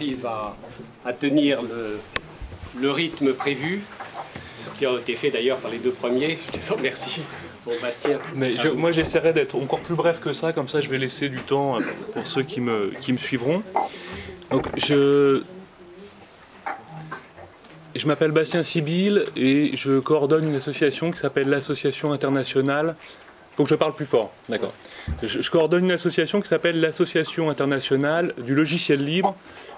arrive à, tenir le, rythme prévu, ce qui a été fait d'ailleurs par les deux premiers. Je les remercie. Bon, Bastien. Mais moi, j'essaierai d'être encore plus bref que ça, comme ça, je vais laisser du temps pour ceux qui me, qui me suivront. Donc, je, je m'appelle Bastien Sibyl et je coordonne une association qui s'appelle l'Association internationale. Faut que je parle plus fort, d'accord. Je, coordonne une association qui s'appelle l'Association internationale du logiciel libre euh,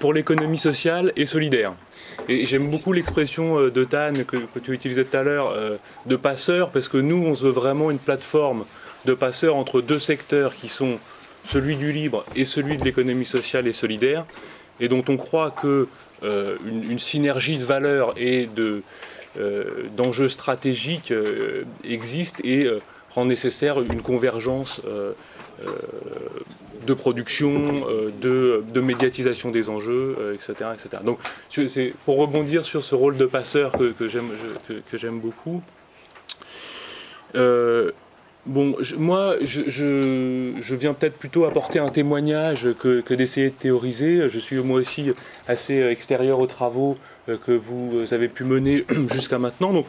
pour l'économie sociale et solidaire. Et j'aime beaucoup l'expression euh, de Tan que, tu utilisais tout à l'heure euh, de passeur, parce que nous, on veut vraiment une plateforme de passeurs entre deux secteurs qui sont celui du libre et celui de l'économie sociale et solidaire, et dont on croit que euh, une, synergie de valeurs et de, euh, d'enjeux stratégiques euh, existe et rend nécessaire une convergence de production, de, médiatisation des enjeux, etc., etc. Donc c'est pour rebondir sur ce rôle de passeur que, j'aime, beaucoup. Bon, moi, je, viens peut-être plutôt apporter un témoignage que, d'essayer de théoriser. Je suis moi aussi assez extérieur aux travaux euh, que vous avez pu mener jusqu'à maintenant. Euh,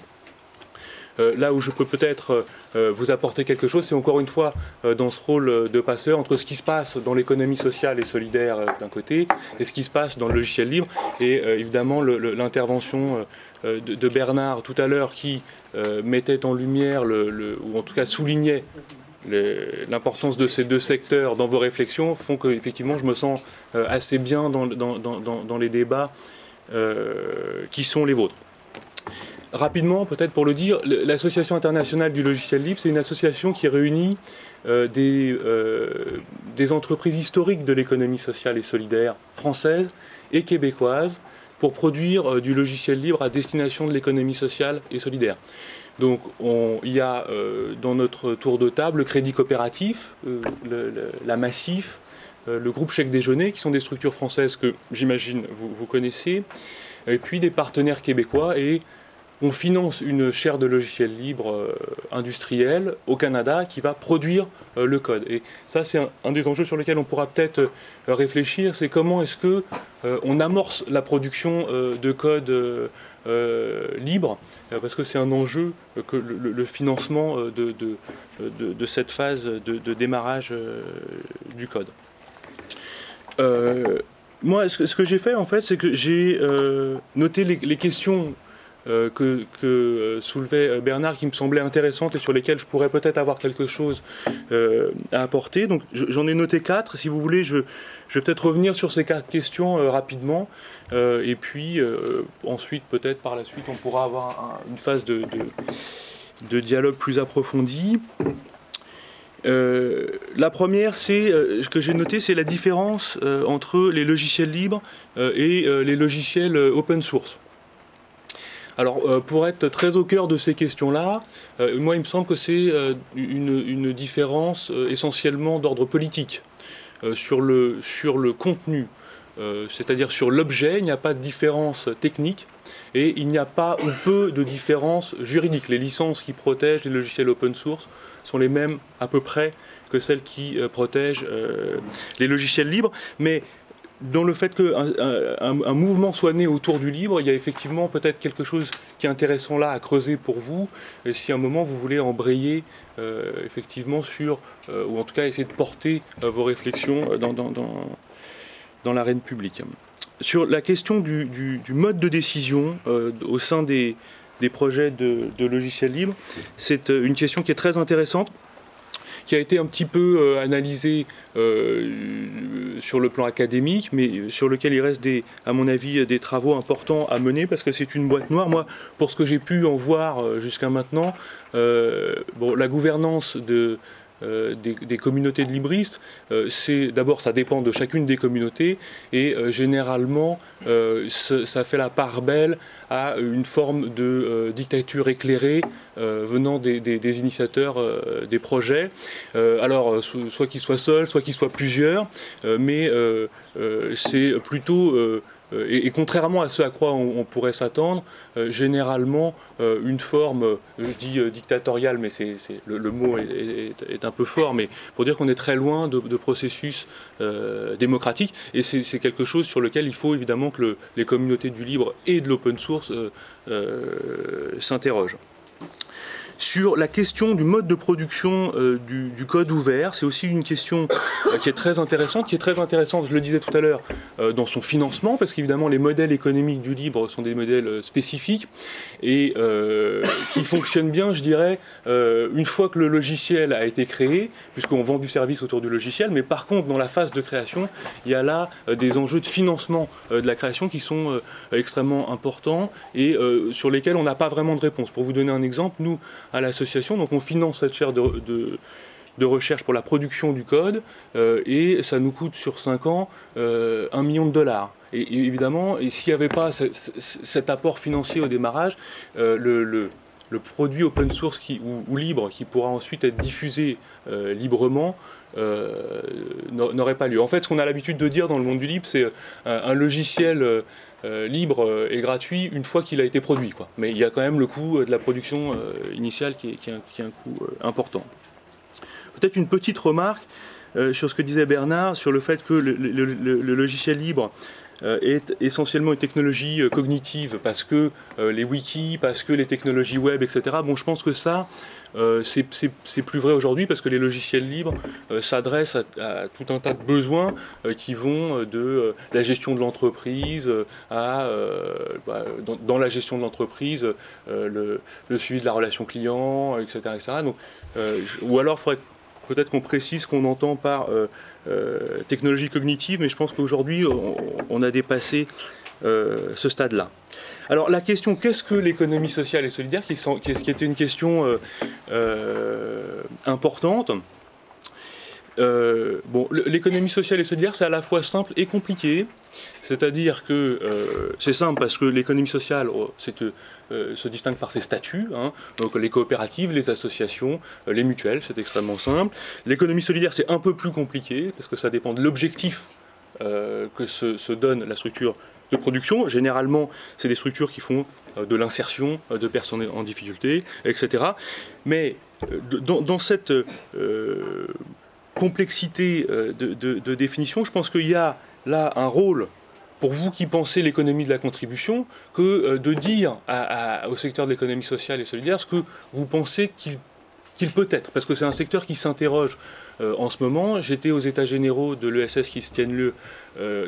là où je peux peut-être euh, vous apporter quelque chose, c'est encore une fois dans ce rôle de passeur entre ce qui se passe dans l'économie sociale et solidaire d'un côté et ce qui se passe dans le logiciel libre et évidemment l'intervention de, Bernard tout à l'heure qui mettait en lumière, ou en tout cas soulignait l'importance de ces deux secteurs dans vos réflexions font que effectivement je me sens assez bien dans les débats qui sont les vôtres rapidement, peut-être pour le dire, l'Association internationale du logiciel libre, c'est une association qui réunit euh, des, euh, des, entreprises historiques de l'économie sociale et solidaire française et québécoise pour produire euh, du logiciel libre à destination de l'économie sociale et solidaire. Donc il y a dans notre tour de table le Crédit Coopératif, la Massif, le groupe Chèque Déjeuner, qui sont des structures françaises que j'imagine vous, vous connaissez, et puis des partenaires québécois et on finance une chaire de logiciels libres euh, au Canada qui va produire euh, le code. Et ça, c'est un, des enjeux sur lesquels on pourra peut-être euh, réfléchir, c'est comment est-ce que on amorce la production de code libre, parce que c'est un enjeu que le, financement de, de, cette phase de, démarrage du code. moi, ce que, j'ai fait, en fait, c'est que j'ai noté les questions euh, que, euh, soulevait euh, Bernard qui me semblait intéressante et sur lesquelles je pourrais peut-être avoir quelque chose à apporter. Donc j'en ai noté quatre. Si vous voulez, je, vais peut-être revenir sur ces quatre questions rapidement. et puis ensuite, peut-être par la suite, on pourra avoir une phase de, dialogue plus approfondi. la première, c'est ce que j'ai noté, c'est la différence entre les logiciels libres et les logiciels open source. Alors, euh, pour être très au cœur de ces questions-là, euh, moi, il me semble que c'est euh, une, différence essentiellement d'ordre politique sur, le, contenu, c'est-à-dire sur l'objet, il n'y a pas de différence technique et il n'y a pas ou peu de différence juridique. Les licences qui protègent les logiciels open source sont les mêmes à peu près que celles qui protègent les logiciels libres, dans le fait qu'un un, mouvement soit né autour du libre, il y a effectivement peut-être quelque chose qui est intéressant là à creuser pour vous, et si à un moment vous voulez embrayer euh, effectivement sur, euh, ou en tout cas essayer de porter euh, vos réflexions dans, dans, dans, l'arène publique. Sur la question du, du, mode de décision au sein des, des projets de, de logiciels libres, c'est une question qui est très intéressante qui a été un petit peu euh, analysé euh, sur le plan académique, mais sur lequel il reste, des, à mon avis, des travaux importants à mener parce que c'est une boîte noire. Moi, pour ce que j'ai pu en voir euh, jusqu'à maintenant, bon, la gouvernance de, euh, des, communautés de libristes, euh, c'est d'abord ça dépend de chacune des communautés et euh, généralement ça fait la part belle à une forme de dictature éclairée venant des, des initiateurs des projets. alors soit qu'ils soient seuls, soit qu'ils soient plusieurs, mais c'est plutôt et, contrairement à ce à quoi on, pourrait s'attendre, généralement une forme, je dis dictatoriale, mais c'est, le, mot est, un peu fort, mais pour dire qu'on est très loin de, processus démocratiques, et c'est, quelque chose sur lequel il faut évidemment que les communautés du libre et de l'open source s'interrogent. Sur la question du mode de production euh, du, code ouvert, c'est aussi une question euh, qui est très intéressante, qui est très intéressante, je le disais tout à l'heure, euh, dans son financement, parce qu'évidemment les modèles économiques du libre sont des modèles spécifiques et qui fonctionnent bien, je dirais, une fois que le logiciel a été créé, puisqu'on vend du service autour du logiciel, mais par contre dans la phase de création, il y a là des enjeux de financement de la création qui sont extrêmement importants et sur lesquels on n'a pas vraiment de réponse. Pour vous donner un exemple, nous, à l'association. Donc on finance cette chaire de, recherche pour la production du code euh, et ça nous coûte sur 5 ans euh, un million de dollars. Et, évidemment, et s'il n'y avait pas cet apport financier au démarrage, euh, le, produit open source qui, ou, libre qui pourra ensuite être diffusé librement n'aurait pas lieu. En fait, ce qu'on a l'habitude de dire dans le monde du libre, c'est un logiciel euh, libre et gratuit une fois qu'il a été produit. Mais il y a quand même le coût euh, de la production euh, initiale qui est, un, coût important. Peut-être une petite remarque sur ce que disait Bernard, sur le fait que le logiciel libre est essentiellement une technologie cognitive parce que les wikis, parce que les technologies web, etc. Bon, je pense que ça, euh, c'est plus vrai aujourd'hui parce que les logiciels libres euh, s'adressent à, tout un tas de besoins euh, qui vont de la gestion de l'entreprise à, bah, dans, la gestion de l'entreprise, le, suivi de la relation client, etc. Donc, ou alors, il faudrait peut-être qu'on précise ce qu'on entend par technologie cognitive, mais je pense qu'aujourd'hui, on, a dépassé ce stade-là. Alors la question, qu'est-ce que l'économie sociale et solidaire, qui, était une question euh, euh, importante. Euh, bon, l'économie sociale et solidaire, c'est à la fois simple et compliqué. C'est-à-dire que c'est simple parce que l'économie sociale oh, se distingue par ses statuts, hein. donc les coopératives, les associations, les mutuelles, c'est extrêmement simple. L'économie solidaire, c'est un peu plus compliqué parce que ça dépend de l'objectif que se, donne la structure de production. Généralement, c'est des structures qui font euh, de l'insertion euh, de personnes en difficulté, etc. Mais euh, dans, cette complexité de, définition, je pense qu'il y a là un rôle pour vous qui pensez l'économie de la contribution que de dire au secteur de l'économie sociale et solidaire ce que vous pensez qu'il peut être, parce que c'est un secteur qui s'interroge en ce moment. J'étais aux États généraux de l'ESS qui se tiennent lieu,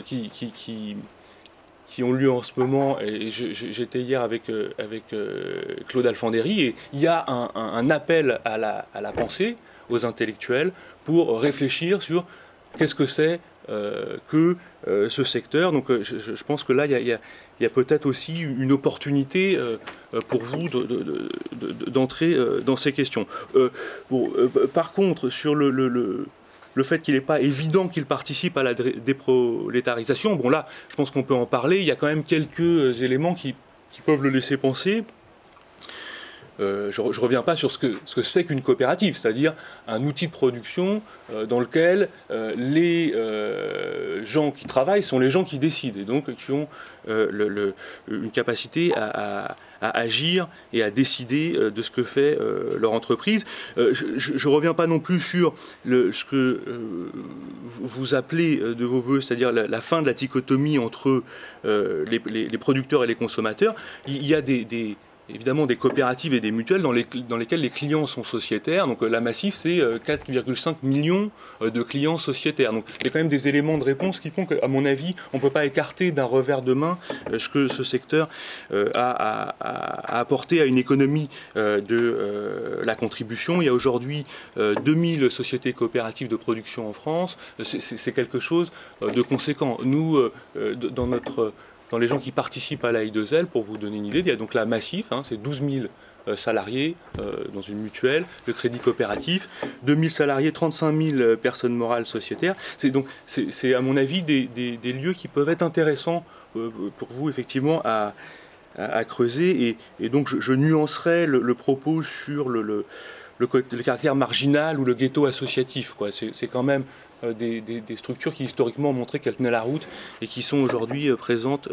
qui, ont lieu en ce moment, et j'étais hier avec, euh, euh, Claude Alfandéry, et il y a un, appel à la, pensée, aux intellectuels, pour réfléchir sur qu'est-ce que c'est euh, que ce secteur. Donc je, pense que là, il y a, peut-être aussi une opportunité pour vous d'entrer dans ces questions. Bon, par contre, sur le, le le fait qu'il n'est pas évident qu'il participe à la déprolétarisation, bon là, je pense qu'on peut en parler, il y a quand même quelques éléments qui, peuvent le laisser penser. Euh, je ne reviens pas sur ce que c'est ce qu'une coopérative, c'est-à-dire un outil de production euh, dans lequel euh, les gens qui travaillent sont les gens qui décident et donc qui ont une capacité à, agir et à décider de ce que fait leur entreprise. je ne reviens pas non plus sur ce que vous appelez de vos voeux, c'est-à-dire la, fin de la dichotomie entre les, producteurs et les consommateurs. Il y a des évidemment des coopératives et des mutuelles dans, lesquelles les clients sont sociétaires. Donc euh, la Massif, c'est 4,5 euh, millions euh, de clients sociétaires. Donc il y a quand même des éléments de réponse qui font qu'à mon avis, on ne peut pas écarter d'un revers de main ce que ce secteur a, apporté à une économie de la contribution. Il y a aujourd'hui 2000 sociétés coopératives de production en France. C'est quelque chose de conséquent. Nous, dans notre dans les gens qui participent à la I2L, pour vous donner une idée, il y a donc la Massif, hein, c'est 12 000 euh, salariés euh, dans une mutuelle, le crédit coopératif, 2 000 salariés, 35 000 euh, personnes morales sociétaires. C'est donc, c'est à mon avis des, lieux qui peuvent être intéressants pour vous effectivement à, creuser. Et, donc je, nuancerai le, propos sur le, caractère marginal ou le ghetto associatif. C'est quand même des, structures qui historiquement ont montré qu'elles tenaient la route et qui sont aujourd'hui présentes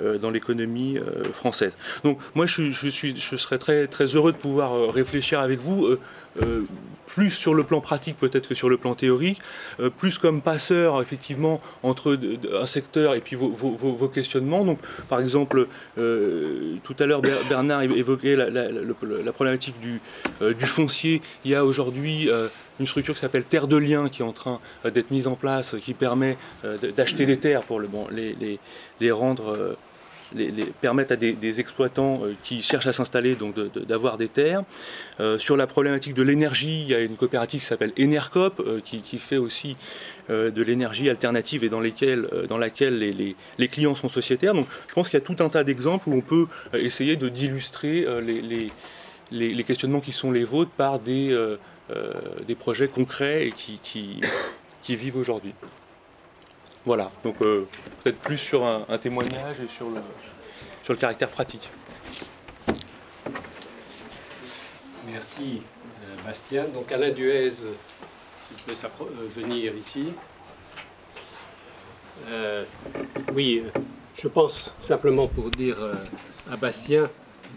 dans l'économie française. Donc moi je, suis, je serais très, très heureux de pouvoir réfléchir avec vous plus sur le plan pratique peut-être que sur le plan théorique, euh, plus comme passeur effectivement entre un secteur et puis vos, questionnements. Donc par exemple, euh, tout à l'heure Bernard évoquait la, problématique du, euh, du, foncier. Il y a aujourd'hui une structure qui s'appelle Terre de Liens qui est en train d'être mise en place, qui permet d'acheter des terres pour les rendre les, permettent à des, exploitants euh, qui cherchent à s'installer donc d'avoir des terres. Euh, sur la problématique de l'énergie, il y a une coopérative qui s'appelle Enercop euh, qui, fait aussi de l'énergie alternative et dans, lesquelles, dans laquelle les, clients sont sociétaires. Donc je pense qu'il y a tout un tas d'exemples où on peut essayer d'illustrer les, questionnements qui sont les vôtres par des, des projets concrets et qui, qui vivent aujourd'hui. Voilà, donc euh, peut-être plus sur un, témoignage et sur le, sur le caractère pratique. Merci euh, Bastien. Donc Alain Duez, tu peux euh, venir ici. oui, je pense simplement pour dire à Bastien,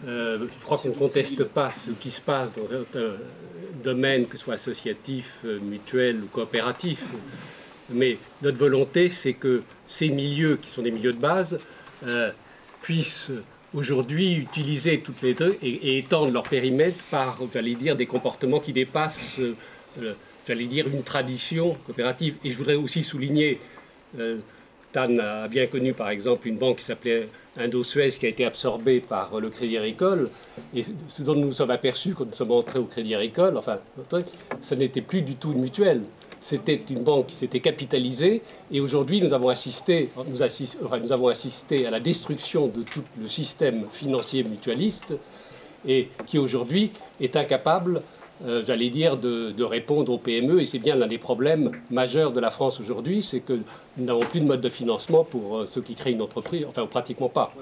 je crois qu'on ne conteste pas ce qui se passe dans un domaine, que ce soit associatif, mutuel ou coopératif. Mais notre volonté, c'est que ces milieux, qui sont des milieux de base, euh, puissent aujourd'hui utiliser toutes les deux et, étendre leur périmètre par, j'allais dire, des comportements qui dépassent, euh, euh, j'allais dire, une tradition coopérative. Et je voudrais aussi souligner, Tan a bien connu par exemple une banque qui s'appelait Indo-Suez qui a été absorbée par le Crédit Agricole. Et ce dont nous nous sommes aperçus quand nous sommes entrés au Crédit Agricole, enfin, ce n'était plus du tout une mutuelle c'était une banque qui s'était capitalisée et aujourd'hui nous avons assisté, nous, avons assisté à la destruction de tout le système financier mutualiste et qui aujourd'hui est incapable, euh, j'allais dire, de, répondre aux PME et c'est bien l'un des problèmes majeurs de la France aujourd'hui, c'est que nous n'avons plus de mode de financement pour euh, ceux qui créent une entreprise, enfin pratiquement pas.